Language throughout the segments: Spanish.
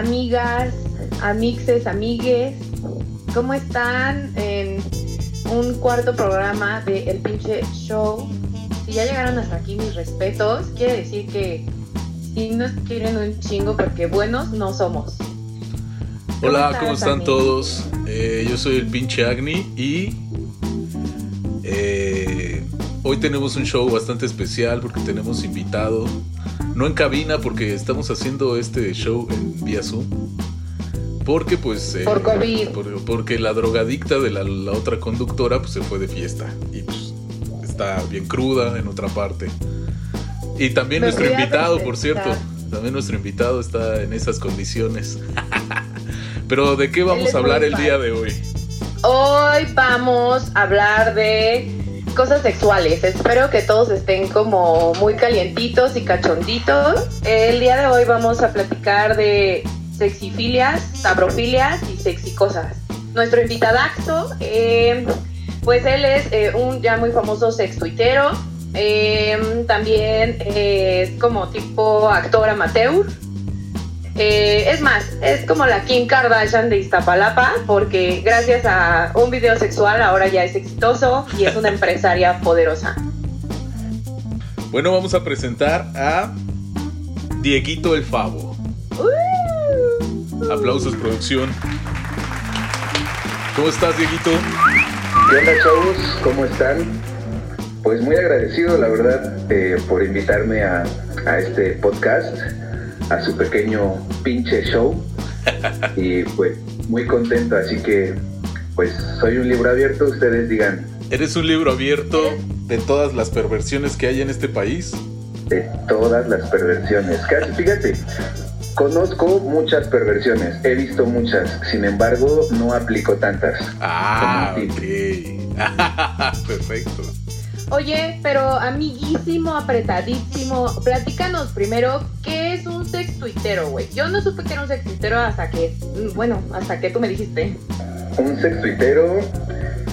Amigas, amixes, amigues. ¿Cómo están en un cuarto programa de El Pinche Show? Si ya llegaron hasta aquí, mis respetos. Quiere decir que si nos quieren un chingo porque buenos no somos. Hola, ¿cómo están todos? Eh, yo soy el pinche Agni y eh, hoy tenemos un show bastante especial porque tenemos invitado, no en cabina porque estamos haciendo este show en vía Zoom. Porque pues... Eh, por COVID. porque la drogadicta de la, otra conductora pues se fue de fiesta y pues está bien cruda en otra parte. Y también nuestro invitado, por cierto. También nuestro invitado está en esas condiciones. Pero ¿de qué vamos a hablar el día de hoy? Hoy vamos a hablar de cosas sexuales. Espero que todos estén como muy calientitos y cachonditos. El día de hoy vamos a platicar de sexifilias, sabrofilias y sexicosas. Nuestro invitadaxo, eh, pues él es eh, un ya muy famoso sex tuitero. Eh, también es como tipo actor amateur. Eh, es más, es como la Kim Kardashian de Iztapalapa, porque gracias a un video sexual ahora ya es exitoso y es una empresaria poderosa. Bueno, vamos a presentar a Dieguito el Favo. Uh. Aplausos, producción. ¿Cómo estás, Dieguito? ¿Qué onda, chavos? ¿Cómo están? Pues muy agradecido, la verdad, eh, por invitarme a, a este podcast a su pequeño pinche show. y pues muy contento, así que pues soy un libro abierto, ustedes digan. ¿Eres un libro abierto de todas las perversiones que hay en este país? De todas las perversiones. Casi, fíjate, conozco muchas perversiones, he visto muchas, sin embargo no aplico tantas. Ah, ok. Perfecto. Oye, pero amiguísimo, apretadísimo, platícanos primero qué es un sextuitero, güey. Yo no supe que era un sextuitero hasta que, bueno, hasta que tú me dijiste. Un sextuitero,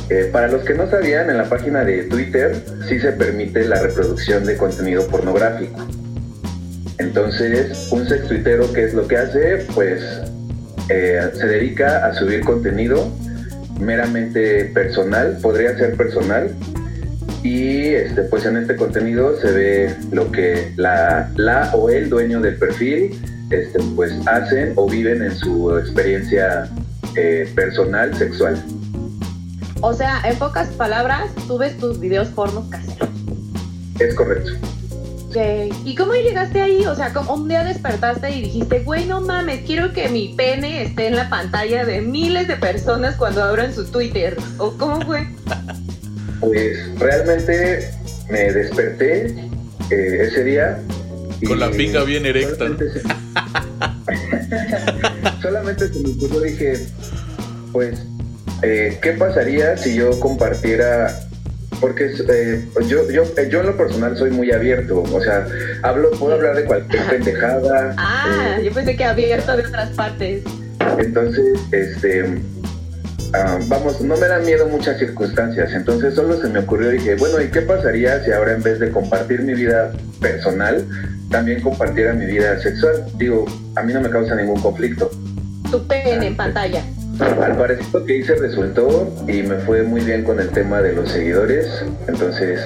eh, para los que no sabían, en la página de Twitter sí se permite la reproducción de contenido pornográfico. Entonces, un sextuitero, ¿qué es lo que hace? Pues eh, se dedica a subir contenido meramente personal, podría ser personal, y este, pues en este contenido se ve lo que la, la o el dueño del perfil este, pues hacen o viven en su experiencia eh, personal sexual. O sea, en pocas palabras, tú ves tus videos pornos caseros. Es correcto. ¿Y cómo llegaste ahí? O sea, como un día despertaste y dijiste, güey, no mames, quiero que mi pene esté en la pantalla de miles de personas cuando abran su Twitter. ¿O cómo fue? Pues realmente me desperté eh, ese día. Con la pinga bien erecta. Solamente se, me ocurrió, dije, pues, eh, ¿qué pasaría si yo compartiera porque eh, yo, yo, yo en lo personal soy muy abierto, o sea, hablo, puedo hablar de cualquier pendejada. Ah, yo pensé que abierto de otras partes. Entonces, este, Ah, vamos, no me dan miedo muchas circunstancias, entonces solo se me ocurrió, dije, bueno, ¿y qué pasaría si ahora en vez de compartir mi vida personal, también compartiera mi vida sexual? Digo, a mí no me causa ningún conflicto. Tu pene en pantalla. Al parecer lo que hice resultó y me fue muy bien con el tema de los seguidores, entonces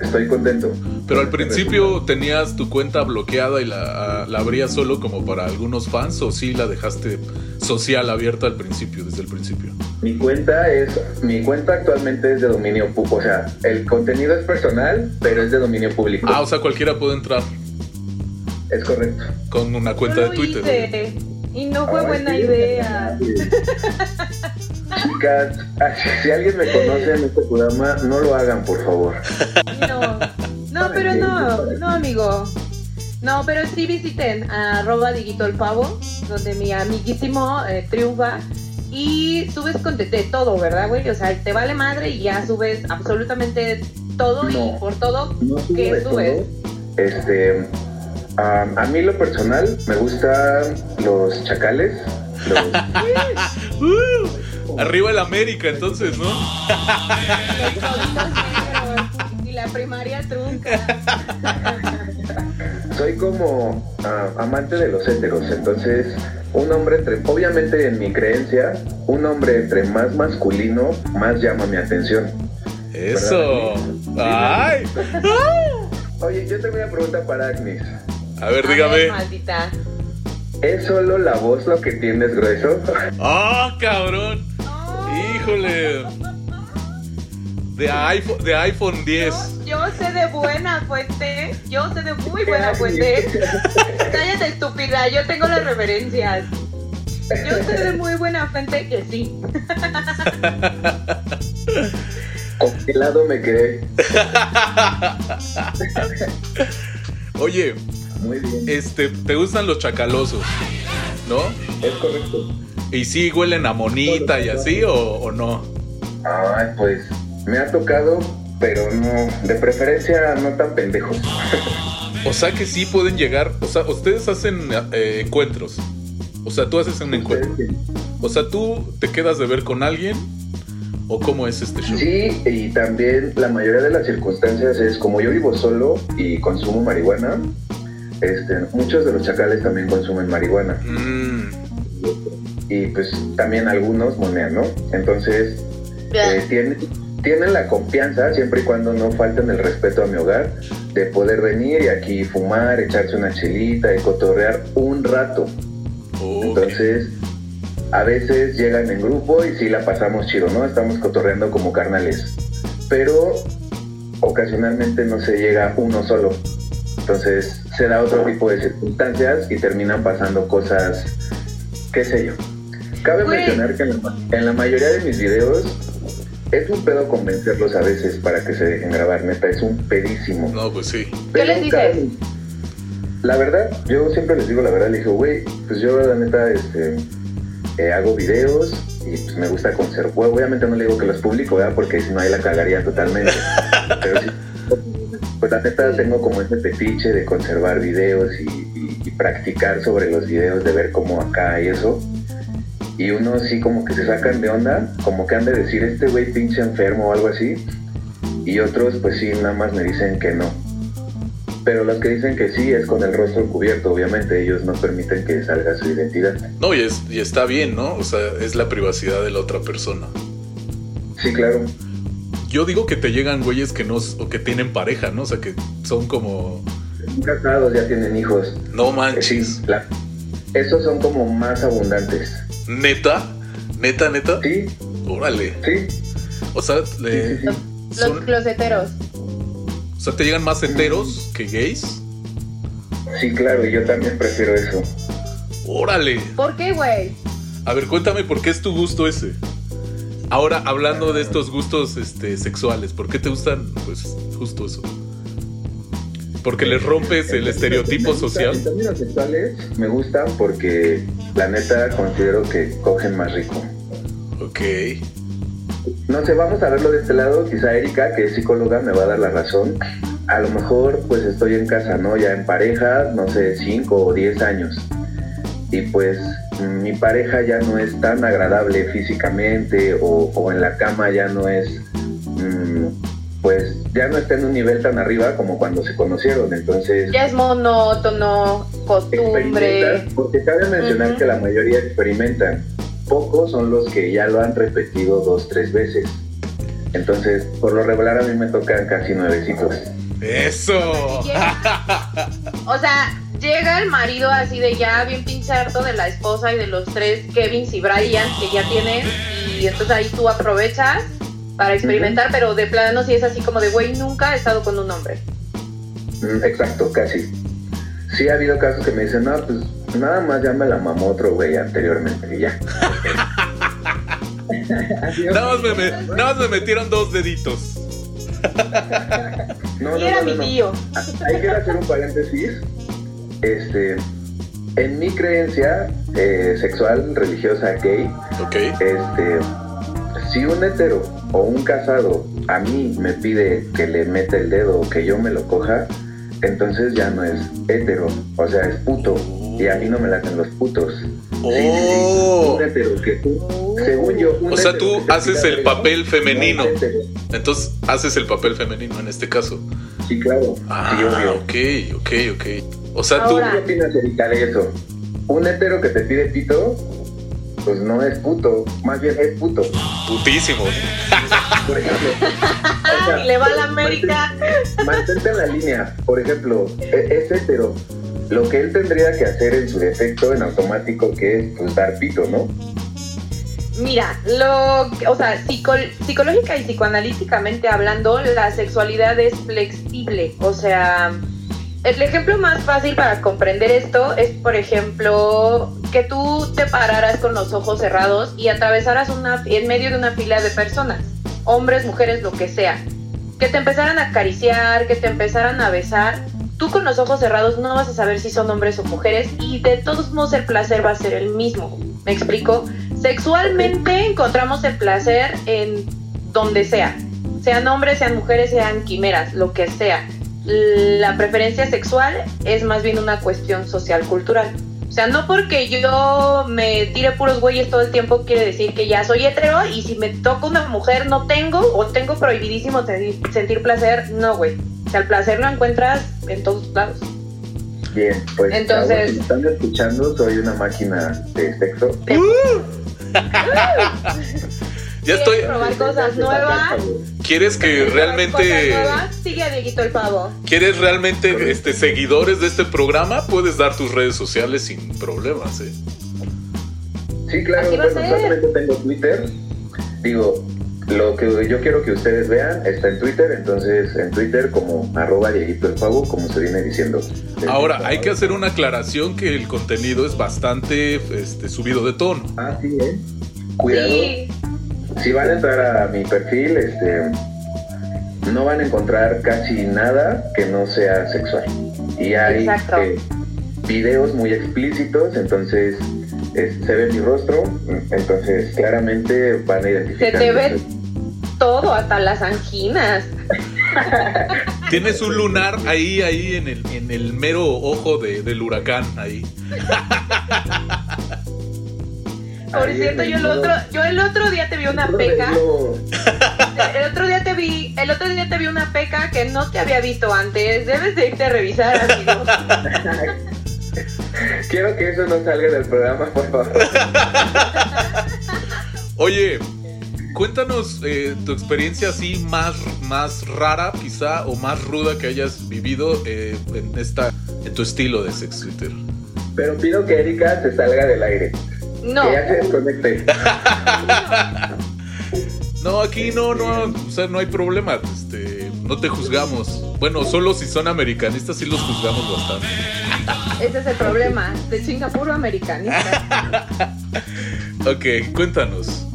estoy contento. Pero al principio tenías tu cuenta bloqueada y la, la abrías solo como para algunos fans o sí la dejaste social abierta al principio, desde el principio? Mi cuenta es, mi cuenta actualmente es de dominio público, o sea, el contenido es personal, pero es de dominio público. Ah, o sea, cualquiera puede entrar. Es correcto. Con una cuenta de Twitter. Y no fue buena idea. Chicas, si alguien me conoce en este programa, no lo hagan, por favor. No, no, pero no, no, amigo. No, pero sí visiten a arroba Diguito el Pavo, donde mi amiguísimo eh, triunfa. Y subes con de, todo, ¿verdad, güey? O sea, te vale madre y ya subes absolutamente todo y por todo que subes. Este, a mí lo personal me gustan los chacales. Uh, arriba el América, entonces, ¿no? y la primaria trunca. soy como ah, amante de los héteros, entonces un hombre entre, obviamente en mi creencia, un hombre entre más masculino, más llama mi atención. Eso. Ay. Oye, yo tengo una pregunta para Agnes. A ver, dígame. maldita. ¿Es solo la voz lo que tienes grueso? ¡Ah, cabrón! Híjole. De iPhone, de iPhone 10. Yo, sé de buena fuente. Yo sé de muy buena fuente. Cállate, estúpida. Yo tengo las referencias. Yo sé de muy buena fuente que sí. Congelado me quedé. Oye, Muy bien. este, ¿te gustan los chacalosos? ¿No? Es correcto. ¿Y sí huelen a monita y así o, o no? Ay, pues me ha tocado, pero no, de preferencia no tan pendejos. O sea que sí pueden llegar, o sea, ustedes hacen eh, encuentros. O sea, tú haces un encuentro. O sea, tú te quedas de ver con alguien o cómo es este show. Sí, y también la mayoría de las circunstancias es como yo vivo solo y consumo marihuana, este, muchos de los chacales también consumen marihuana Mm, y pues también algunos monean, ¿no? Entonces eh, tienen, tienen la confianza, siempre y cuando no falten el respeto a mi hogar, de poder venir y aquí fumar, echarse una chelita y cotorrear un rato. Entonces, a veces llegan en grupo y sí la pasamos chido, ¿no? Estamos cotorreando como carnales. Pero ocasionalmente no se llega uno solo. Entonces se da otro tipo de circunstancias y terminan pasando cosas, qué sé yo. Cabe mencionar que en la, en la mayoría de mis videos es un pedo convencerlos a veces para que se dejen grabar, neta, es un pedísimo. No, pues sí. ¿Qué les dices? La verdad, yo siempre les digo la verdad, le digo, güey, pues yo la neta este, eh, hago videos y pues me gusta conservar. Obviamente no le digo que los publico, ¿verdad? Porque si no ahí la cagaría totalmente. Pero sí, pues la neta tengo como ese petiche de conservar videos y, y- y practicar sobre los videos, de ver cómo acá y eso. Y unos sí como que se sacan de onda, como que han de decir este güey pinche enfermo o algo así. Y otros pues sí, nada más me dicen que no. Pero los que dicen que sí es con el rostro cubierto, obviamente ellos no permiten que salga su identidad. No, y, es- y está bien, ¿no? O sea, es la privacidad de la otra persona. Sí, claro. Yo digo que te llegan güeyes que no, o que tienen pareja, ¿no? O sea, que son como, casados, ya tienen hijos. no Sí, manches. la- esos son como más abundantes. Neta, neta, neta. Sí, Órale. sí, O sea, le- sí, sí, sí. son- Los closeteros. o sea, te llegan más heteros que gays. Sí, claro, y yo también prefiero eso. Órale. ¿Por qué, güey? A ver, cuéntame por qué es tu gusto ese. Ahora, hablando de estos gustos este, sexuales, ¿por qué te gustan, pues, justo eso? Porque les rompes el estereotipo social. En términos sexuales, me gustan porque la neta considero que cogen más rico. Ok. No sé, vamos a verlo de este lado. Quizá Erika, que es psicóloga, me va a dar la razón. A lo mejor, pues estoy en casa, ¿no? Ya en pareja, no sé, 5 o 10 años. Y pues mi pareja ya no es tan agradable físicamente o, o en la cama ya no es, mm, pues ya no está en un nivel tan arriba como cuando se conocieron. Entonces, Ya es monótono, costumbre. porque cabe mencionar que la mayoría experimentan. Pocos son los que ya lo han repetido dos, tres veces. Entonces, por lo regular a mí me tocan casi nuevecitos. Eso. O sea, llega el marido así de ya bien pinche harto de la esposa y de los tres Kevins y Brian que ya tienen. Y entonces ahí tú aprovechas para experimentar, pero de plano sí es así como de, güey, nunca he estado con un hombre. Mm, Exacto, casi. Sí ha habido casos que me dicen, no, pues nada más ya me la mamó otro güey anteriormente y ya. Nada más, me, me- nada más me metieron dos deditos. No, era no, mi tío. Hay que hacer un paréntesis. Este, en mi creencia eh, sexual, religiosa, gay, Ok. este, si un hetero o un casado a mí me pide que le meta el dedo o que yo me lo coja, entonces ya no es hetero, o sea, es puto. Y a mí no me laten los putos. Sí, sí, sí. Oh. Un hetero que tú, según yo, un O sea, tú haces el papel femenino. no. Entonces haces el papel femenino en este caso. Sí, claro. Ah, sí, obvio. ok, ok, ok. O sea, Ahora- ¿Qué opinas, de eso? Un hetero que te pide pito, pues no es puto, más bien es puto. putísimo. Por ejemplo, o sea, le va a la América. mantente en la línea. Por ejemplo, e- es hetero. Lo que él tendría que hacer en su defecto, en automático, que es pues dar pito, ¿no? Mira, lo, o sea, psico- psicológica y psicoanalíticamente hablando, la sexualidad es flexible. O sea, el ejemplo más fácil para comprender esto es, por ejemplo, que tú te pararas con los ojos cerrados y atravesaras una, en medio de una fila de personas, hombres, mujeres, lo que sea, que te empezaran a acariciar, que te empezaran a besar. Tú con los ojos cerrados no vas a saber si son hombres o mujeres y de todos modos el placer va a ser el mismo. ¿Me explico? Sexualmente encontramos el placer en donde sea, sean hombres, sean mujeres, sean quimeras, lo que sea. La preferencia sexual es más bien una cuestión social cultural. O sea, no porque yo me tire puros güeyes todo el tiempo quiere decir que ya soy hetero y si me toca una mujer no tengo o tengo prohibidísimo sentir placer, no güey. O sea, el placer lo encuentras en todos lados. Bien, pues Entonces- si me están escuchando, soy una máquina de sexo. Ya estoy. ¿Quieres probar cosas nuevas? ¿Quieres que ¿Quieres probar realmente. Sigue a Dieguito el pavo. ¿Quieres realmente este, seguidores de este programa? Puedes dar tus redes sociales sin problemas, ¿eh? Sí, claro, bueno, solamente tengo Twitter. Digo, lo que yo quiero que ustedes vean está en Twitter, entonces en Twitter como arroba Dieguito el Pavo, como se viene diciendo. Ahora, hay que hacer una aclaración que el contenido es bastante este, subido de tono. Ah, sí, ¿eh? Cuidado. Sí, Si van a entrar a mi perfil, este, no van a encontrar casi nada que no sea sexual. Y hay eh, videos muy explícitos, entonces es- se ve mi rostro, entonces claramente van a identificar. Se te ve todo, hasta las anginas. Tienes un lunar ahí, ahí en el, en el mero ojo de- del huracán, ahí. Por cierto, yo el el otro, yo el otro día te vi una peca. El otro día te vi, el otro día te vi una peca que no te había visto antes. Debes de irte a revisar, amigo. Quiero que eso no salga del programa, por favor. Oye, cuéntanos eh, tu experiencia así más, más rara, quizá, o más ruda que hayas vivido eh, en, esta, en tu estilo de sex Twitter. Pero pido que Erika se salga del aire. No, Que ya se desconecte. No, aquí no, no, o sea, no hay problema. Este, no te juzgamos. Bueno, solo si son americanistas sí los juzgamos bastante. ese es el problema. De chinga puro americanista. Ok, cuéntanos.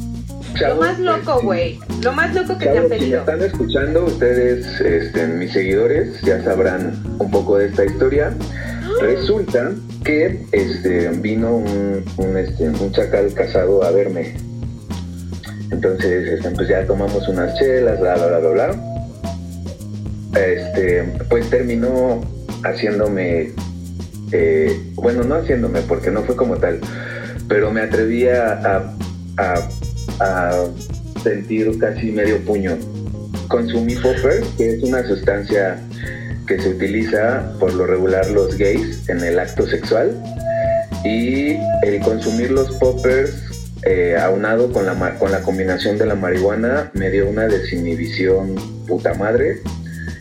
Lo Chavos, más loco, este, güey. Lo más loco que te han Chavos, si me pedido. están escuchando, ustedes, este, mis seguidores, ya sabrán un poco de esta historia. Resulta que este, vino este, un chacal casado a verme. Entonces, este, pues ya tomamos unas chelas, bla, bla, bla, bla, bla. Este, pues terminó haciéndome, eh, bueno, no haciéndome, porque no fue como tal, pero me atreví a sentir casi medio puño. Consumí popper, que es una sustancia que se utiliza por lo regular los gays en el acto sexual. Y el consumir los poppers eh, aunado con la, con la combinación de la marihuana me dio una desinhibición puta madre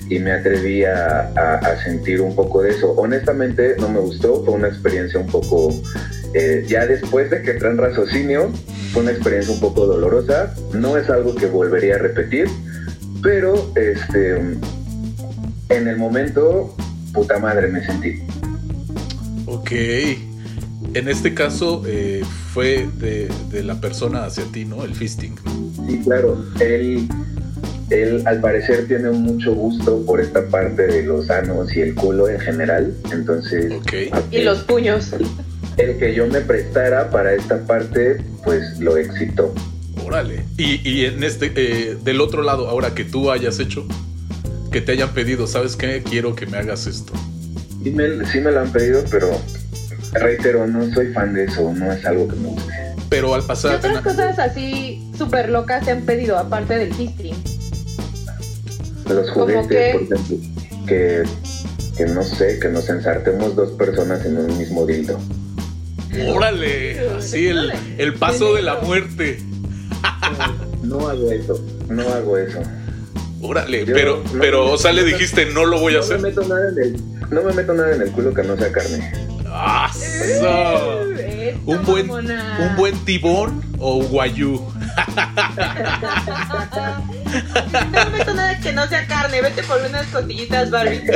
y me atreví a sentir un poco de eso. Honestamente no me gustó, fue una experiencia un poco, eh, ya después de que entré en raciocinio, fue una experiencia un poco dolorosa, no es algo que volvería a repetir, pero este, en el momento, puta madre me sentí. Ok. En este caso eh, fue de, de la persona hacia ti, ¿no? El fisting. Sí, claro, él, él al parecer tiene mucho gusto por esta parte de los anos y el culo en general, entonces... Ok. Y los puños. El que yo me prestara para esta parte, pues lo excitó. Órale. Y, y en este, eh, del otro lado, ahora que tú hayas hecho, que te hayan pedido, ¿sabes qué? Quiero que me hagas esto. Sí me, sí me lo han pedido, pero reitero, no soy fan de eso, no es algo que me guste. Pero al ¿Qué pasar. otras cosas así súper locas te han pedido aparte del fisting? Los ¿Cómo juguetes, qué? por ejemplo. que, que no sé, que nos ensartemos dos personas en un mismo dildo. Órale, así el, el paso de la muerte. No hago eso, no hago eso. Órale, pero, pero, o sea, le dijiste, no lo voy a hacer. Me meto nada en el, no me meto nada en el culo que no sea carne. ¡Ah! Un buen, un buen tibón o guayú. no me meto nada que no sea carne, vete por unas costillitas Barbie.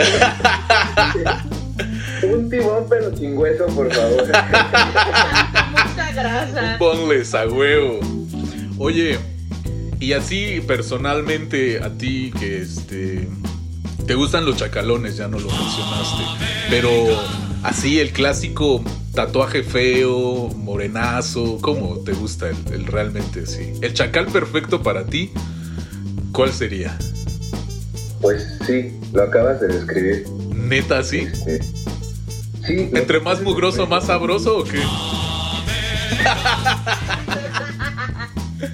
un tibón pero sin hueso, por favor. Mucha grasa. Ponles a huevo. Oye, y así personalmente a ti que este te gustan los chacalones, ya no lo mencionaste, pero así el clásico tatuaje feo, morenazo, ¿cómo te gusta el, realmente así? El chacal perfecto para ti, ¿cuál sería? Pues sí, lo acabas de describir. Neta, sí. Este, sí. ¿Entre más mugroso, más sabroso o qué?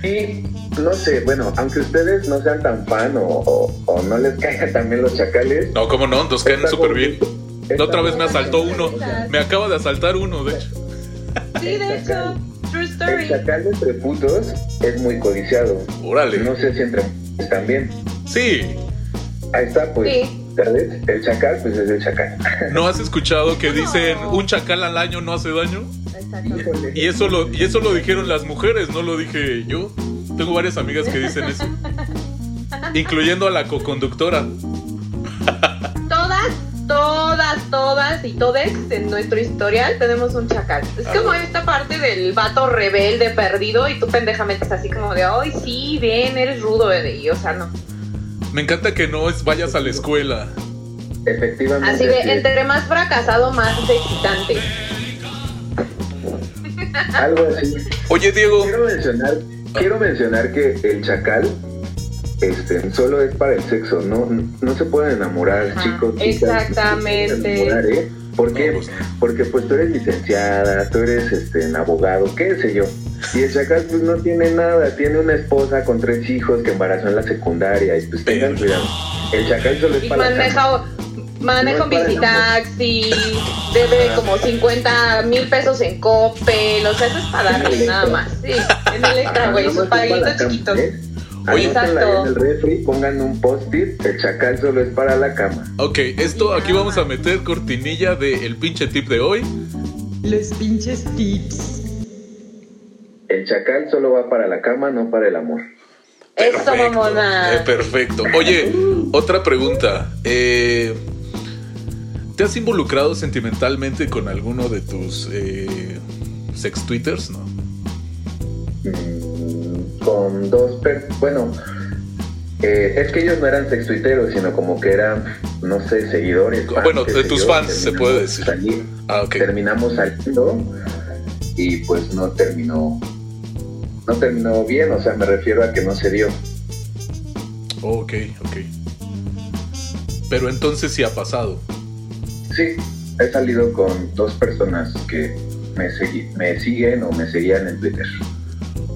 Y no sé, bueno, aunque ustedes no sean tan fan o, no les caigan también los chacales. No, cómo no, nos caen súper bien. La otra vez me asaltó uno. Me acaba de asaltar uno, de hecho. Sí, de hecho. True story. El chacal entre putos es muy codiciado. Órale. No sé si entre también. Sí. Ahí está, pues. Sí. El chacal, pues es el chacal. ¿No has escuchado que dicen un chacal al año no hace daño? Y eso lo, y eso lo dijeron las mujeres, no lo dije yo. Tengo varias amigas que dicen eso. incluyendo a la co-conductora. todas, todas, todas y todes en nuestro historial tenemos un chacal. Es como esta parte del vato rebelde perdido y tú pendejamente es así como de, ay, sí, bien, eres rudo, y, o sea, no. Me encanta que no es vayas a la escuela. Efectivamente. Así de, entre más fracasado, más excitante. Algo así. Oye, Diego. Quiero mencionar, quiero mencionar que el chacal este, solo es para el sexo, no, no se pueden enamorar, chicos. Exactamente. ¿eh? ¿Por qué? Pues Porque pues tú eres licenciada, tú eres este, abogado, qué sé yo. Y el chacal pues no tiene nada, tiene una esposa con tres hijos que embarazó en la secundaria y pues tengan cuidado. El chacal solo es para maneja, maneja un bicitaxi, debe como 50 mil pesos en Coppel, o sea, eso es para darle nada más. Sí, en el güey, sus paguitos chiquitos. Oye, Exacto. en el refri, pongan un post-it, el chacal solo es para la cama. Ok, esto aquí vamos a meter cortinilla del el pinche tip de hoy. Los pinches tips. El chacal solo va para la cama, no para el amor. Perfecto, Eso, mamona. Eh, perfecto. Oye, otra pregunta. Eh, ¿Te has involucrado sentimentalmente con alguno de tus eh, sex twitters, no? Mm, con dos, bueno, eh, es que ellos no eran sex tuiteros, sino como que eran, no sé, seguidores. bueno, de tus fans se puede decir. ah, Terminamos saliendo y pues no terminó, no terminó bien, o sea, me refiero a que no se dio. ok, ok. Pero entonces sí ha pasado. Sí, he salido con dos personas que me, me siguen o me seguían en Twitter.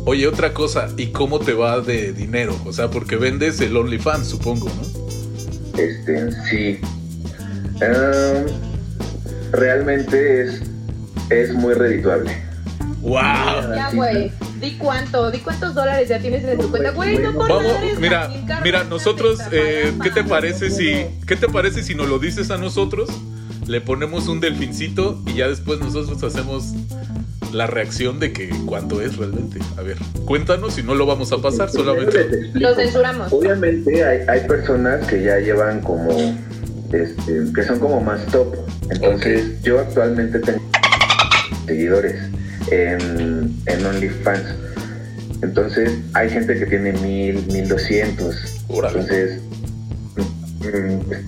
Oye, otra cosa, ¿y cómo te va de dinero? O sea, porque vendes el OnlyFans, supongo, ¿no? Este, sí. Em, realmente es, es muy redituable. ¡Wow! Ya, güey. Di cuánto, di cuántos dólares ya tienes en tu cuenta, güey. No por Vamos, mira, mira, nosotros, eh, ¿qué te parece si, qué te parece si nos lo dices a nosotros? Le ponemos un delfincito y ya después nosotros hacemos la reacción de que cuánto es realmente. A ver, cuéntanos si no lo vamos a pasar solamente. Lo censuramos. Obviamente hay, hay, personas que ya llevan como, este, que son como más top. Entonces yo actualmente tengo seguidores en, en OnlyFans. Entonces hay gente que tiene mil, mil doscientos. Entonces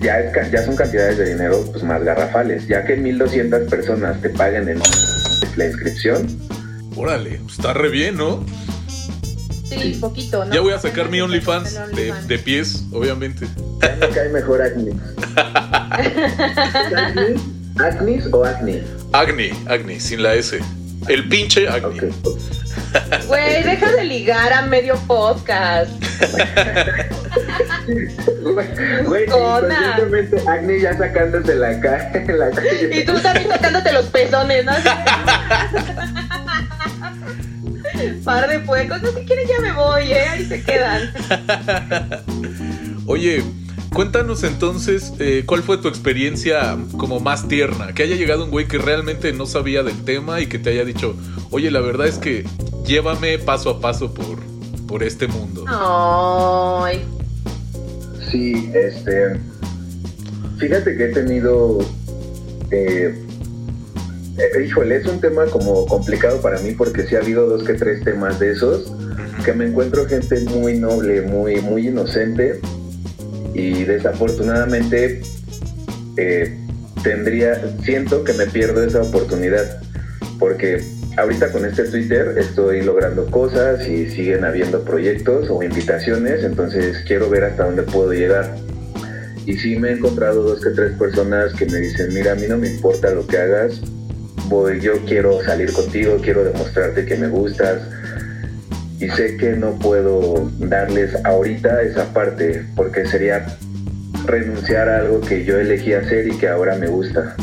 ya, es, ya son cantidades de dinero pues, más garrafales. Ya que 1.200 personas te paguen en la inscripción. Órale, está re bien, ¿no? Sí, poquito, ¿no? Ya voy a sacar mi OnlyFans de, de, pies, obviamente. Ya me cae mejor Agni. ¿Agnis o Agni? Agni, Agni, sin la S. El pinche Agni. Güey, deja de ligar a medio podcast. Güey, conscientemente Agni ya sacándose la cara. La y tú también sacándote los pezones, ¿no? Par de puecos, no si quieres ya me voy, ¿eh? Ahí se quedan. Oye, Cuéntanos entonces eh, cuál fue tu experiencia como más tierna, que haya llegado un güey que realmente no sabía del tema y que te haya dicho, oye, la verdad es que llévame paso a paso por, por este mundo. Ay. Sí, este. Fíjate que he tenido. Eh, eh, híjole, es un tema como complicado para mí porque sí ha habido dos que tres temas de esos que me encuentro gente muy noble, muy, muy inocente y desafortunadamente eh, tendría, siento que me pierdo esa oportunidad porque ahorita con este Twitter estoy logrando cosas y siguen habiendo proyectos o invitaciones, entonces quiero ver hasta dónde puedo llegar. Y sí me he encontrado dos que tres personas que me dicen, mira, a mí no me importa lo que hagas, voy, yo quiero salir contigo, quiero demostrarte que me gustas. Y sé que no puedo darles ahorita esa parte porque sería renunciar a algo que yo elegí hacer y que ahora me gusta.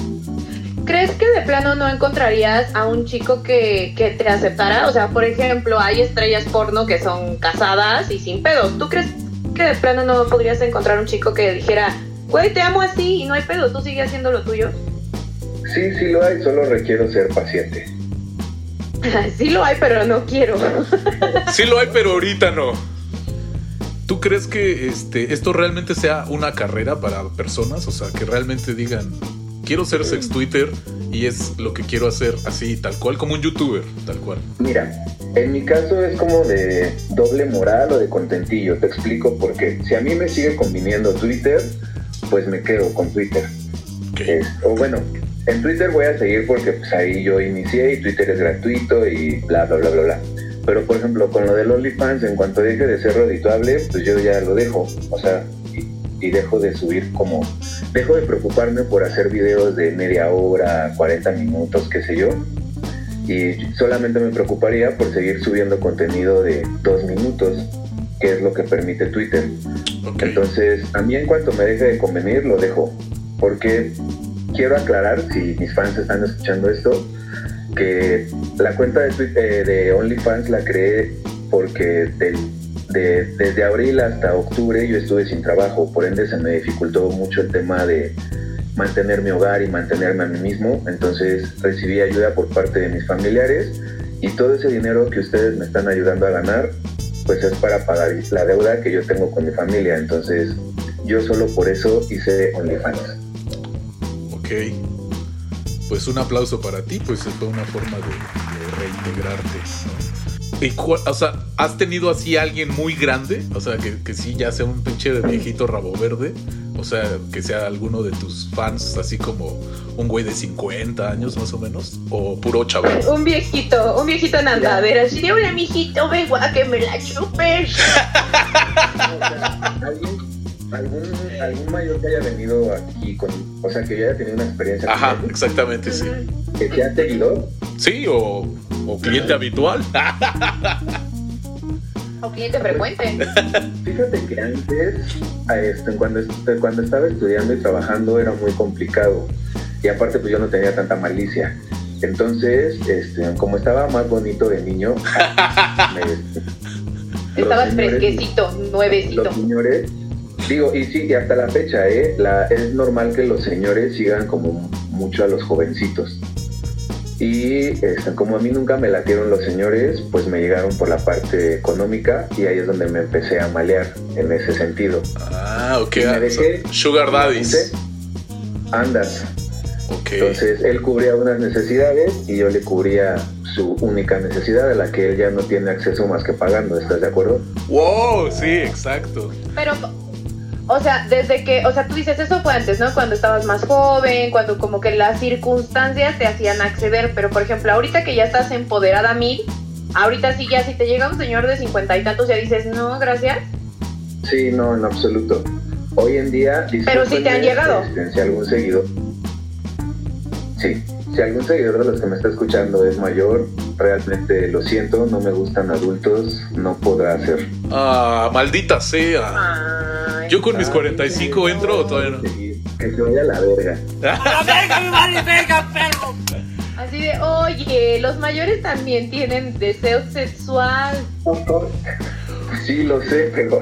¿Crees que de plano no encontrarías a un chico que, te aceptara? O sea, por ejemplo, hay estrellas porno que son casadas y sin pedos. ¿Tú crees que de plano no podrías encontrar un chico que dijera, güey, te amo así y no hay pedo, tú sigues haciendo lo tuyo? Sí, sí lo hay, solo requiero ser paciente. sí lo hay, pero no quiero. sí lo hay, pero ahorita no. ¿Tú crees que este, esto realmente sea una carrera para personas? O sea, que realmente digan, quiero ser sex Twitter y es lo que quiero hacer así, tal cual, como un youtuber, tal cual. Mira, en mi caso es como de doble moral o de contentillo. Te explico por qué. Si a mí me sigue conviniendo Twitter, pues me quedo con Twitter. o bueno, en Twitter voy a seguir porque pues ahí yo inicié y Twitter es gratuito y bla, bla, bla, bla, bla. Pero por ejemplo, con lo del OnlyFans, en cuanto deje de ser redituable, pues yo ya lo dejo. O sea, y dejo de subir como, dejo de preocuparme por hacer videos de media hora, 40 minutos, qué sé yo, y solamente me preocuparía por seguir subiendo contenido de dos minutos, que es lo que permite Twitter. Entonces, a mí en cuanto me deje de convenir, lo dejo, porque quiero aclarar, si mis fans están escuchando esto, que la cuenta de, Twitter, eh, de OnlyFans la creé porque del desde abril hasta octubre yo estuve sin trabajo, por ende se me dificultó mucho el tema de mantener mi hogar y mantenerme a mí mismo, entonces recibí ayuda por parte de mis familiares y todo ese dinero que ustedes me están ayudando a ganar, pues es para pagar la deuda que yo tengo con mi familia, entonces yo solo por eso hice OnlyFans. Ok, pues un aplauso para ti, pues fue una forma de, reintegrarte. Y, o sea, ¿has tenido así alguien muy grande? O sea, que, que sí ya sea un pinche de viejito rabo verde. O sea, que sea alguno de tus fans, así como un güey de 50 años más o menos. O puro chaval. Un viejito, un viejito en andadera. Así de, hola, mijito, vengo a que me la chupes. ¿Algún, algún mayor que haya venido aquí con, o sea, que ya haya tenido una experiencia. Ajá, exactamente, sí. ¿Que te ha seguido? Sí, o, o cliente habitual. o cliente frecuente. Fíjate que antes, este, cuando, cuando estaba estudiando y trabajando, era muy complicado. Y aparte, pues yo no tenía tanta malicia. Entonces, este, como estaba más bonito de niño, me, estabas fresquecito, nuevecito. Los señores Digo, y sí, y hasta la fecha, ¿eh? La, es normal que los señores sigan como mucho a los jovencitos. Y este, como a mí nunca me latieron los señores, pues me llegaron por la parte económica y ahí es donde me empecé a malear en ese sentido. Ah, ok. Sugar Daddies. Andas. Okay. Entonces él cubría unas necesidades y yo le cubría su única necesidad a la que él ya no tiene acceso más que pagando, ¿estás de acuerdo? Wow, sí, exacto. Pero o sea, desde que, o sea, tú dices, eso fue antes, ¿no? Cuando estabas más joven, cuando como que las circunstancias te hacían acceder, pero por ejemplo, ahorita que ya estás empoderada mil, ahorita sí ya si te llega un señor de cincuenta y tantos ya dices, no, gracias. Sí, no, en absoluto. Hoy en día... Pero si te han llegado. Este, si algún seguidor... Sí, si algún seguidor de los que me está escuchando es mayor, realmente lo siento, no me gustan adultos, no podrá hacer. Ah, maldita sea. Yo con mis 45 entro o todavía no. Que se vaya a la verga. ¡La verga, mi madre, verga, perro! Así de, oye, los mayores también tienen deseo sexual. Sí, lo sé, pero.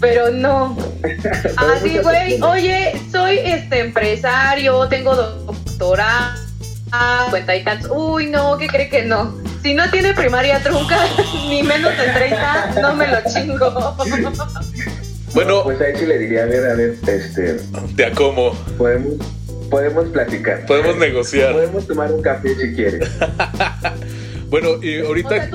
Pero no. Así, güey, oye, soy este empresario, tengo doctorado, cuenta y tantos. Uy, no, ¿qué cree que no? Si no tiene primaria trunca, ni menos de 30, no me lo chingo. Bueno, pues ahí sí le diría, a ver, a ver, este. Te acomo. Podemos, podemos platicar. Podemos negociar. Podemos tomar un café si quieres. bueno, y ahorita.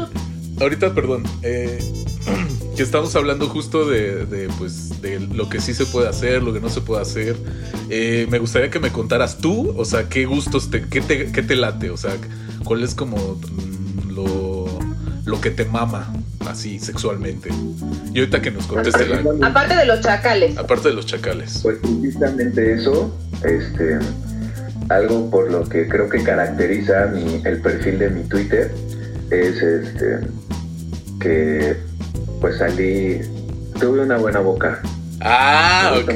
Ahorita, perdón. Eh, que estamos hablando justo de, de, pues, de lo que sí se puede hacer, lo que no se puede hacer. Eh, me gustaría que me contaras tú, o sea, qué gustos, te, qué, te, qué te late, o sea, cuál es como mm, lo, lo que te mama, así, sexualmente. Y ahorita que nos conteste la... Aparte de los chacales. Aparte de los chacales. Pues precisamente eso, este, algo por lo que creo que caracteriza mi, el perfil de mi Twitter, es este, que pues salí, tuve una buena boca. Ah, ok.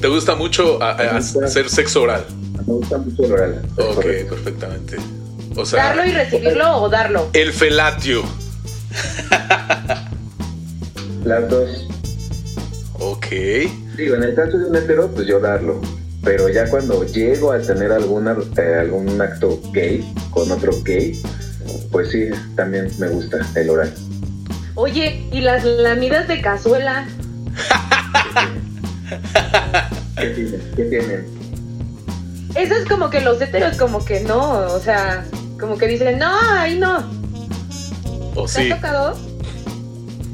¿Te gusta mucho hacer sexo oral? Me gusta mucho el oral. Ok, perfectamente. O sea, ¿Darlo y recibirlo o darlo? El felatio. Las dos. Ok. Digo, en el caso de un hetero, pues yo darlo. Pero ya cuando llego a tener alguna, eh, algún acto gay con otro gay, pues sí, también me gusta el oral. Oye, ¿y las lamidas de cazuela? ¿Qué tienen? ¿Qué tienen? Eso es como que los heteros como que no, o sea, como que dicen, no, ahí no. ¿O ¿Te sí? ha tocado?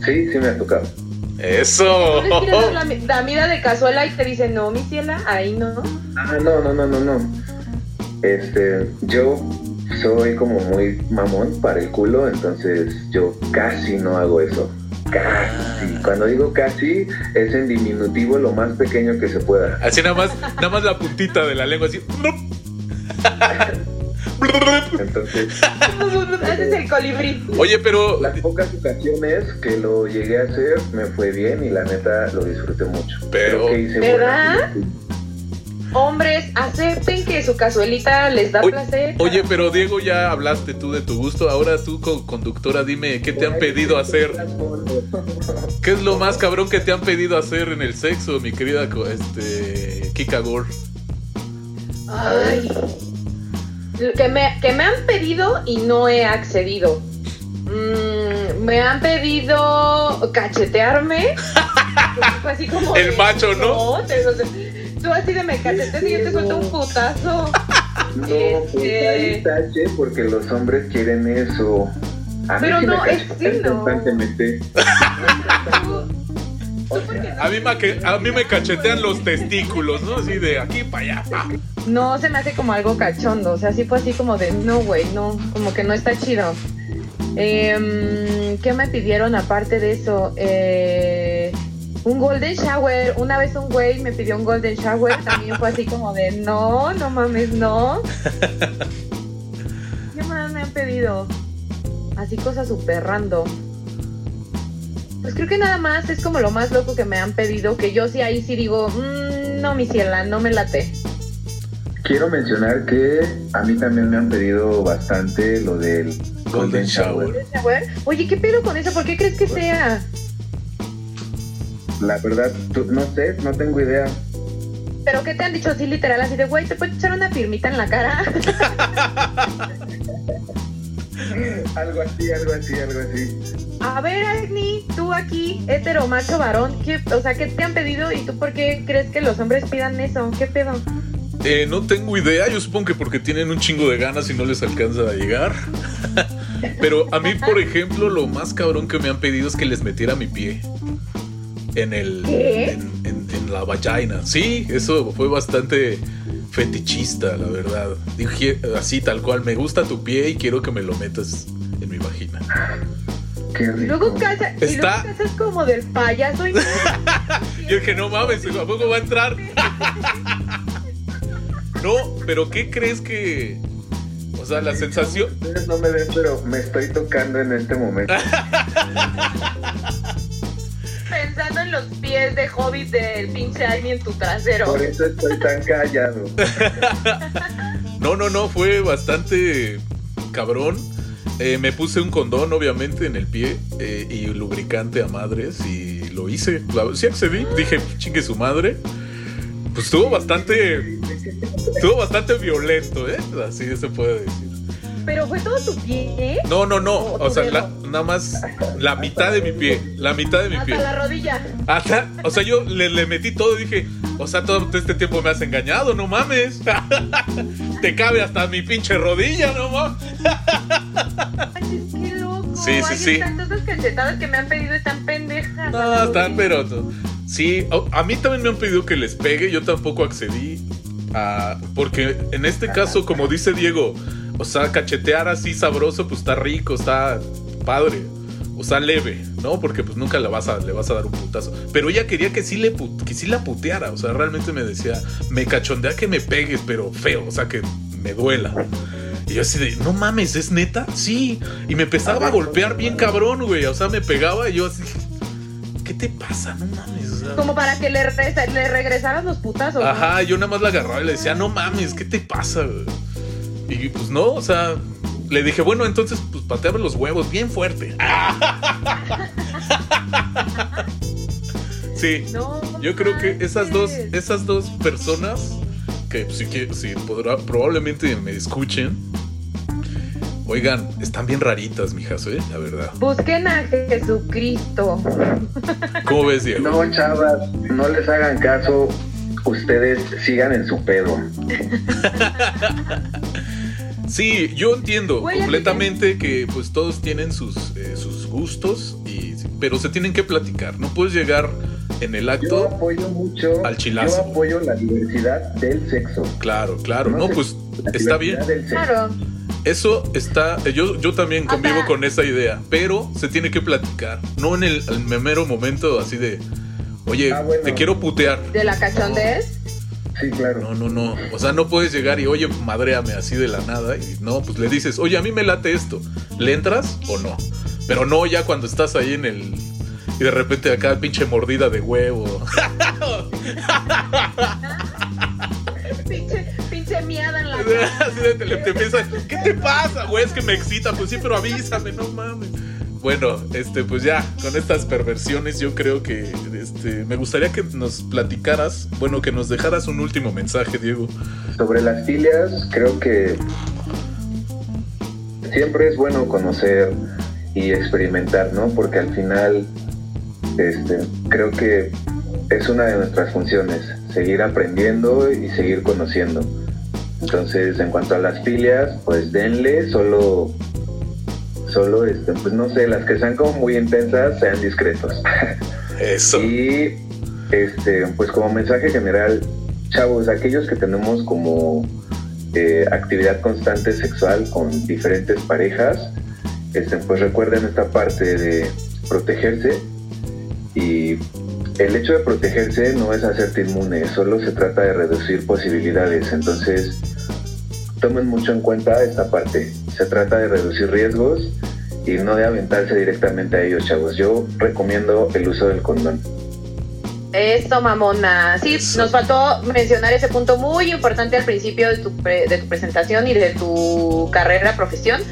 Sí, sí me ha tocado. Eso. ¿Tú les quieres dar la lamida de cazuela y te dicen, no, mi ciela, ahí no? Ah, no, no, no, no, no. Este, yo soy como muy mamón para el culo, entonces yo casi no hago eso. Casi. Cuando digo casi, es en diminutivo lo más pequeño que se pueda. Así nada más, nada más la puntita de la lengua así. Entonces, Ese es el colibrí. Oye, pero las pocas ocasiones que lo llegué a hacer me fue bien y la neta lo disfruté mucho. Pero- que hice ¿Verdad? Hombres, acepten que su cazuelita les da Oye, placer. Oye, pero Diego, ya hablaste tú de tu gusto. Ahora tú, co- conductora, dime, ¿qué te han pedido hacer? ¿Qué es lo más cabrón que te han pedido hacer en el sexo, mi querida este, Kika Gore? Ay. Que me, que me han pedido y no he accedido. Mm, me han pedido cachetearme. Fue así como El de, macho, ¿no? te- tú así de me cacheteas y yo te suelto un putazo. No, pues Este- ahí tache porque los hombres quieren eso. A mí Pero sí no, me es que no. constantemente. A mí, me, que- a mí me cachetean los testículos, ¿no? Así de aquí para allá. pa. No se me hace como algo cachondo, o sea, sí fue así como de, no, güey, no, como que no está chido. Em, ¿Qué me pidieron aparte de eso? Eh, un golden shower. Una vez un güey me pidió un golden shower, también fue así como de, no, no mames, no. ¿Qué más me han pedido? Así cosas súper random. Pues creo que nada más es como lo más loco que me han pedido, que yo sí ahí sí digo, "Mm, no, mi ciela, no me late. Quiero mencionar que a mí también me han pedido bastante lo del Golden Golden Shower. Oye, ¿qué pedo con eso? ¿Por qué crees que sea? La verdad, tú- no sé, no tengo idea. ¿Pero qué te han dicho así literal? Así de, güey, ¿te puedes echar una firmita en la cara? Algo así, algo así, algo así. A ver, Agni, tú aquí, hetero, macho, varón, ¿qué, o sea, ¿qué te han pedido y tú por qué crees que los hombres pidan eso? ¿Qué pedo? Eh, no tengo idea, yo supongo que porque tienen un chingo de ganas y no les alcanza a llegar. Pero a mí, por ejemplo, lo más cabrón que me han pedido es que les metiera mi pie en el ¿Qué? en, en- en la vagina. Sí, eso fue bastante fetichista, la verdad. Dije así tal cual, me gusta tu pie y quiero que me lo metas mi vagina. Qué Y rico. luego casa, y luego casas como del payaso y Yo dije, no mames, ¿a poco va a entrar? No, pero ¿qué crees que... O sea, la sensación... Ustedes no me ven, pero me estoy tocando en este momento. Pensando en los pies de hobbit del pinche Amy en tu trasero. Por eso estoy tan callado. No, no, no, fue bastante cabrón. Eh, me puse un condón, obviamente, en el pie eh, y lubricante a madres y lo hice. La- Sí accedí, dije, chingue su madre. Pues estuvo bastante. Estuvo bastante violento, ¿eh? Así se puede decir. Pero fue todo tu pie. No, no, no. O sea, la- nada más la mitad de mi pie. La mitad de mi Hasta pie. la rodilla. Hasta, o sea, yo le, le metí todo y dije, o sea, todo este tiempo me has engañado, no mames. Te cabe hasta mi pinche rodilla, no mames. Qué loco. Sí, sí, Hay sí. tantas cachetadas que me han pedido están pendejas. No, están, pero. Sí, a mí también me han pedido que les pegue, yo tampoco accedí. a- porque en este caso, como dice Diego, o sea, cachetear así sabroso, pues está rico, está padre. O sea, leve, ¿no? Porque pues nunca le vas a, le vas a dar un putazo. Pero ella quería que sí, le put- que sí la puteara. O sea, realmente me decía, me cachondea que me pegues, pero feo, o sea, que me duela. Y yo así de, no mames, ¿es neta? Sí. Y me empezaba a golpear bien cabrón, güey. O sea, me pegaba y yo así, ¿qué te pasa? No mames. o sea, Como para que le, regresa- le regresaras los putazos. ¿no? Ajá, yo nada más la agarraba y le decía, no mames, ¿qué te pasa? güey?" Y pues no, o sea, le dije, bueno, entonces pues los huevos bien fuerte. Sí, No yo creo que esas dos, esas dos personas que sí que sí, podrá- probablemente me escuchen. Oigan, están bien raritas, mijas, ¿eh? La verdad. Busquen a Jesucristo. ¿Cómo ves, Diego? No, chavas, no les hagan caso. Ustedes sigan en su pedo. Sí, yo entiendo completamente que pues todos tienen sus, eh, sus gustos, y, pero se tienen que platicar. No puedes llegar en el Yo acto. apoyo mucho. Al chilazo. Yo apoyo la diversidad del sexo. Claro, claro. No, pues está bien. Claro. Eso está. Yo, yo también convivo Ajá. con esa idea, pero se tiene que platicar. No en el, el mero momento así de. Oye, Ah, bueno. te quiero putear. De la cachondez. Sí, claro. No, no, no. O sea, no puedes llegar y, oye, madréame así de la nada. Y no, pues le dices, oye, a mí me late esto. ¿Le entras o no? Pero no ya cuando estás ahí en el. Y de repente acá pinche mordida de huevo. pinche, pinche miada en la cara. Así de- te, te empieza, ¿qué te pasa, güey? Es que me excita. Pues sí, pero avísame, no mames. Bueno, este, pues ya, con estas perversiones, yo creo que este, me gustaría que nos platicaras, bueno, que nos dejaras un último mensaje, Diego. Sobre las filias, creo que siempre es bueno conocer y experimentar, ¿no? Porque al final, este, creo que es una de nuestras funciones, seguir aprendiendo y seguir conociendo. Entonces, en cuanto a las filias, pues denle, solo, solo, este, pues no sé, las que sean como muy intensas, sean discretos. Eso. Y este, pues como mensaje general, chavos, aquellos que tenemos como eh, actividad constante sexual con diferentes parejas, este, pues recuerden esta parte de protegerse y el hecho de protegerse no es hacerte inmune, solo se trata de reducir posibilidades. Entonces, tomen mucho en cuenta esta parte. Se trata de reducir riesgos y no de aventarse directamente a ellos, chavos. Yo recomiendo el uso del condón. Eso, mamona. Sí, Eso. nos faltó mencionar ese punto muy importante al principio de tu, pre- de tu presentación y de tu carrera, profesión,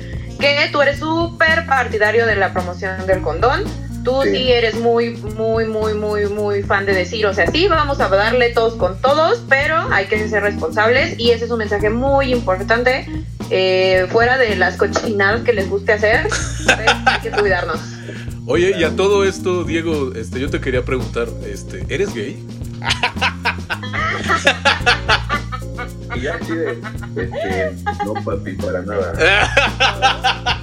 que tú eres súper partidario de la promoción del condón. Tú sí. Sí. eres muy, muy, muy, muy, muy fan de decir, o sea, sí, vamos a darle todos con todos, pero hay que ser responsables y ese es un mensaje muy importante. eh, fuera de las cochinadas que les guste hacer, pues, hay que cuidarnos. Oye, y a todo esto, Diego, este, yo te quería preguntar, este, ¿eres gay? Y ya así de, este, no papi, para nada.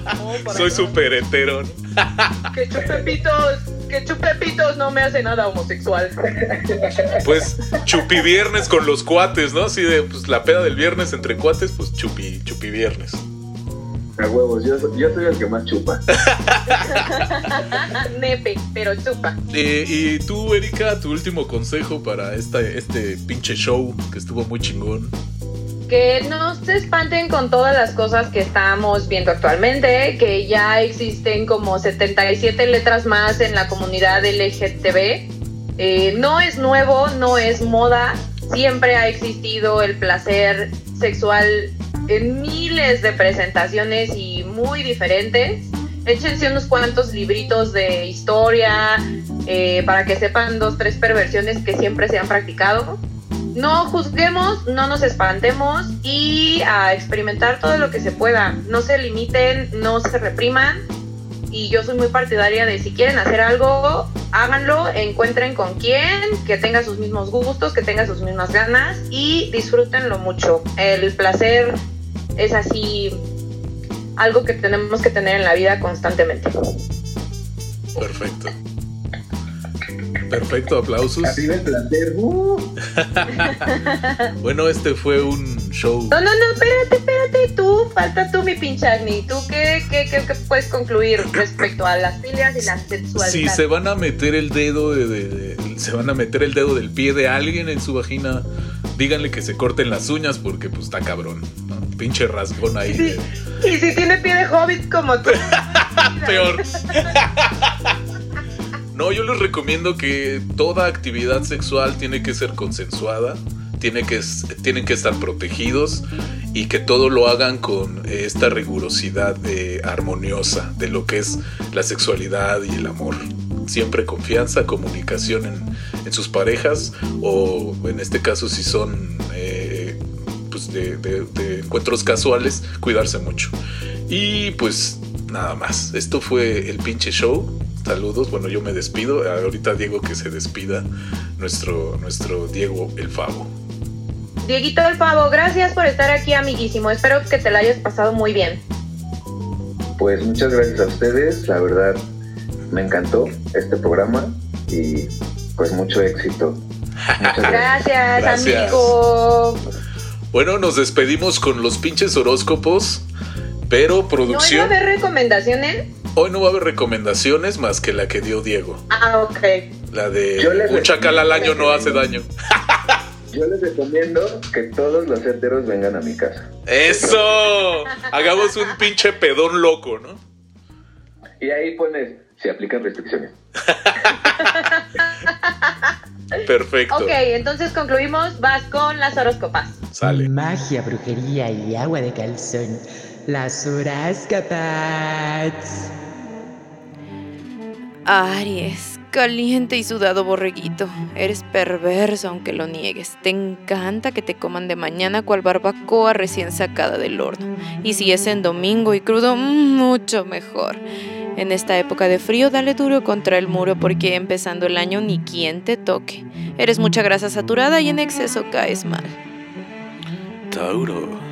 Soy súper hetero. ¿no? Que chupepitos, que chupepitos no me hace nada homosexual. Pues chupi viernes con los cuates, ¿no? Así de, pues la peda del viernes entre cuates, pues chupi, chupi viernes. A huevos, yo, so- yo soy el que más chupa. Nepe, pero chupa. Eh, y tú, Erika, tu último consejo para esta, este pinche show que estuvo muy chingón. Que no se espanten con todas las cosas que estamos viendo actualmente, que ya existen como 77 letras más en la comunidad LGTB. Eh, no es nuevo, no es moda, siempre ha existido el placer sexual en miles de presentaciones y muy diferentes. Échense unos cuantos libritos de historia eh, para que sepan dos, tres perversiones que siempre se han practicado no juzguemos, no nos espantemos y a experimentar todo lo que se pueda. No se limiten, no se repriman. Y yo soy muy partidaria de si quieren hacer algo, háganlo, encuentren con quién, que tenga sus mismos gustos, que tenga sus mismas ganas y disfrútenlo mucho. El placer es así algo que tenemos que tener en la vida constantemente. Perfecto. Perfecto, aplausos. Uh. bueno, este fue un show. No, no, no, espérate, espérate. Tú, falta tú, mi pinche Agni. ¿Tú qué, qué, qué, puedes concluir respecto a las filias y la sexualidad? Si se van a meter el dedo de, se van a meter el dedo del pie de alguien en su vagina, díganle que se corten las uñas porque pues está cabrón. Pinche rasgón ahí. Y si tiene pie de hobbit como tú. Peor. No, yo les recomiendo que toda actividad sexual tiene que ser consensuada, tiene que, tienen que estar protegidos y que todo lo hagan con esta rigurosidad armoniosa de lo que es la sexualidad y el amor. Siempre confianza, comunicación en, sus parejas o en este caso si son eh, pues de encuentros casuales, cuidarse mucho. Y pues nada más, esto fue el pinche show saludos. Bueno, yo me despido. Ahorita Diego que se despida. Nuestro, nuestro Diego el Favo. Dieguito el Favo, gracias por estar aquí, amiguísimo. Espero que te la hayas pasado muy bien. Pues muchas gracias a ustedes. La verdad, me encantó este programa y pues mucho éxito. gracias, amigo. Bueno, nos despedimos con los pinches horóscopos, pero producción. ¿No iba a haber recomendaciones? Hoy no va a haber recomendaciones más que la que dio Diego. Ah, ok. La de un chacal al año no hace daño. Yo les recomiendo que todos los heteros vengan a mi casa. ¡Eso! Hagamos un pinche pedón loco, ¿no? Y ahí pones, se aplican restricciones. Perfecto. Ok, entonces concluimos, vas con las horoscopas. Sale. Magia, brujería y agua de calzón. Las horóscopas. Aries, caliente y sudado borreguito. Eres perverso aunque lo niegues. Te encanta que te coman de mañana cual barbacoa recién sacada del horno. Y si es en domingo y crudo, mucho mejor. En esta época de frío, dale duro contra el muro porque empezando el año ni quien te toque. Eres mucha grasa saturada y en exceso caes mal. Tauro,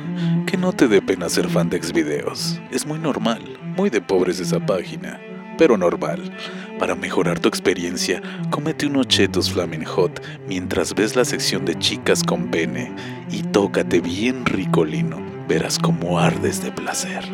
no te dé pena ser fan de Xvideos. Es muy normal, muy de pobres esa página pero normal. Para mejorar tu experiencia, cómete unos chetos Flaming Hot mientras ves la sección de chicas con pene y tócate bien ricolino. Verás cómo ardes de placer.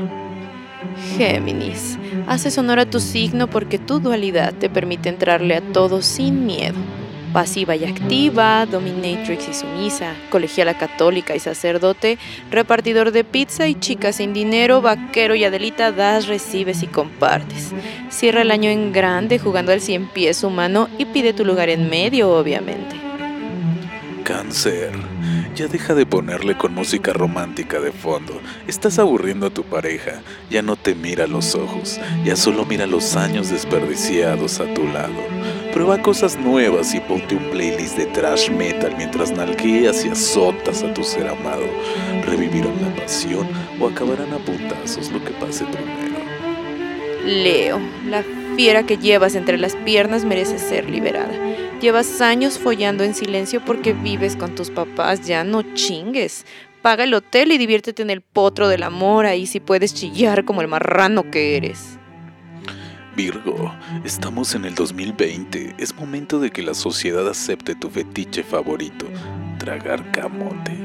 Géminis, haces honor a tu signo porque tu dualidad te permite entrarle a todo sin miedo pasiva y activa, dominatrix y sumisa, colegiala católica y sacerdote, repartidor de pizza y chica sin dinero, vaquero y adelita, das, recibes y compartes. Cierra el año en grande jugando al cien pies humano y pide tu lugar en medio, obviamente. Cáncer. Ya deja de ponerle con música romántica de fondo. Estás aburriendo a tu pareja. Ya no te mira los ojos. Ya solo mira los años desperdiciados a tu lado. Prueba cosas nuevas y ponte un playlist de trash metal mientras nalgueas y azotas a tu ser amado. Revivirán la pasión o acabarán a puntazos lo que pase primero. Leo, la fiera que llevas entre las piernas merece ser liberada. Llevas años follando en silencio porque vives con tus papás, ya no chingues. Paga el hotel y diviértete en el potro del amor, ahí si puedes chillar como el marrano que eres. Virgo, estamos en el 2020. Es momento de que la sociedad acepte tu fetiche favorito, tragar camote.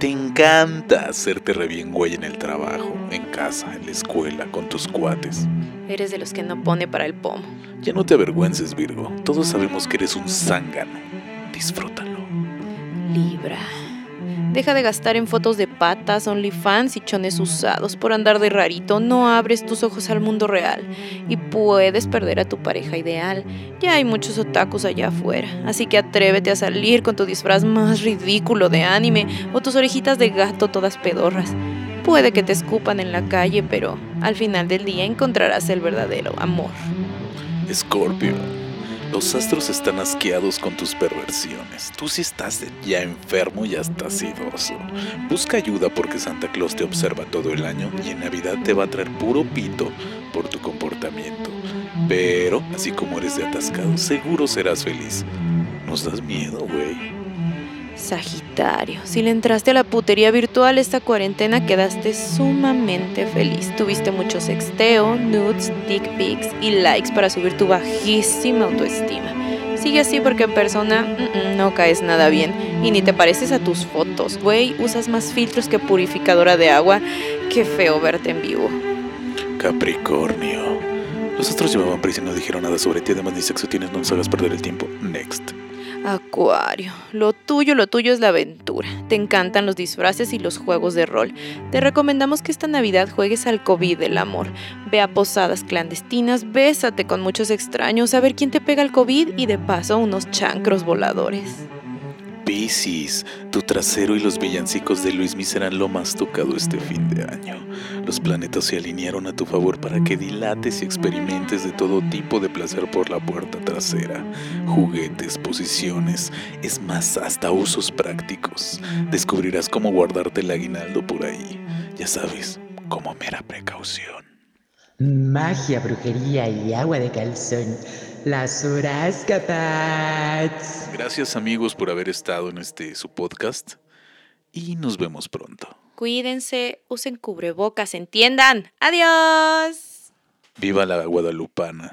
Te encanta hacerte re bien güey en el trabajo, en casa, en la escuela, con tus cuates. Eres de los que no pone para el pomo. Ya no te avergüences, Virgo. Todos sabemos que eres un zángano. Disfrútalo. Libra. Deja de gastar en fotos de patas, OnlyFans y chones usados. Por andar de rarito, no abres tus ojos al mundo real. Y puedes perder a tu pareja ideal. Ya hay muchos otakus allá afuera. Así que atrévete a salir con tu disfraz más ridículo de anime o tus orejitas de gato todas pedorras. Puede que te escupan en la calle, pero al final del día encontrarás el verdadero amor. Scorpio. Los astros están asqueados con tus perversiones. Tú sí estás ya enfermo y hasta sidoso. Busca ayuda porque Santa Claus te observa todo el año y en Navidad te va a traer puro pito por tu comportamiento. Pero, así como eres de atascado, seguro serás feliz. Nos das miedo, güey. Sagitario, si le entraste a la putería virtual esta cuarentena quedaste sumamente feliz. Tuviste mucho sexteo, nudes, dick pics y likes para subir tu bajísima autoestima. Sigue así porque en persona no caes nada bien y ni te pareces a tus fotos, güey. Usas más filtros que purificadora de agua. Qué feo verte en vivo. Capricornio. Los astros llevaban prisa y no dijeron nada sobre ti, además ni sexo tienes, no nos hagas perder el tiempo. Next. Acuario, lo tuyo, lo tuyo es la aventura. Te encantan los disfraces y los juegos de rol. Te recomendamos que esta Navidad juegues al COVID del amor. Ve a posadas clandestinas, bésate con muchos extraños, a ver quién te pega el COVID y de paso unos chancros voladores. Piscis, tu trasero y los villancicos de Luis serán lo más tocado este fin de año. Los planetas se alinearon a tu favor para que dilates y experimentes de todo tipo de placer por la puerta trasera. Juguetes, posiciones, es más, hasta usos prácticos. Descubrirás cómo guardarte el aguinaldo por ahí. Ya sabes, como mera precaución. Magia, brujería y agua de calzón. Las horas capaz. Gracias amigos por haber estado en este su podcast y nos vemos pronto. Cuídense, usen cubrebocas, entiendan. Adiós. Viva la guadalupana.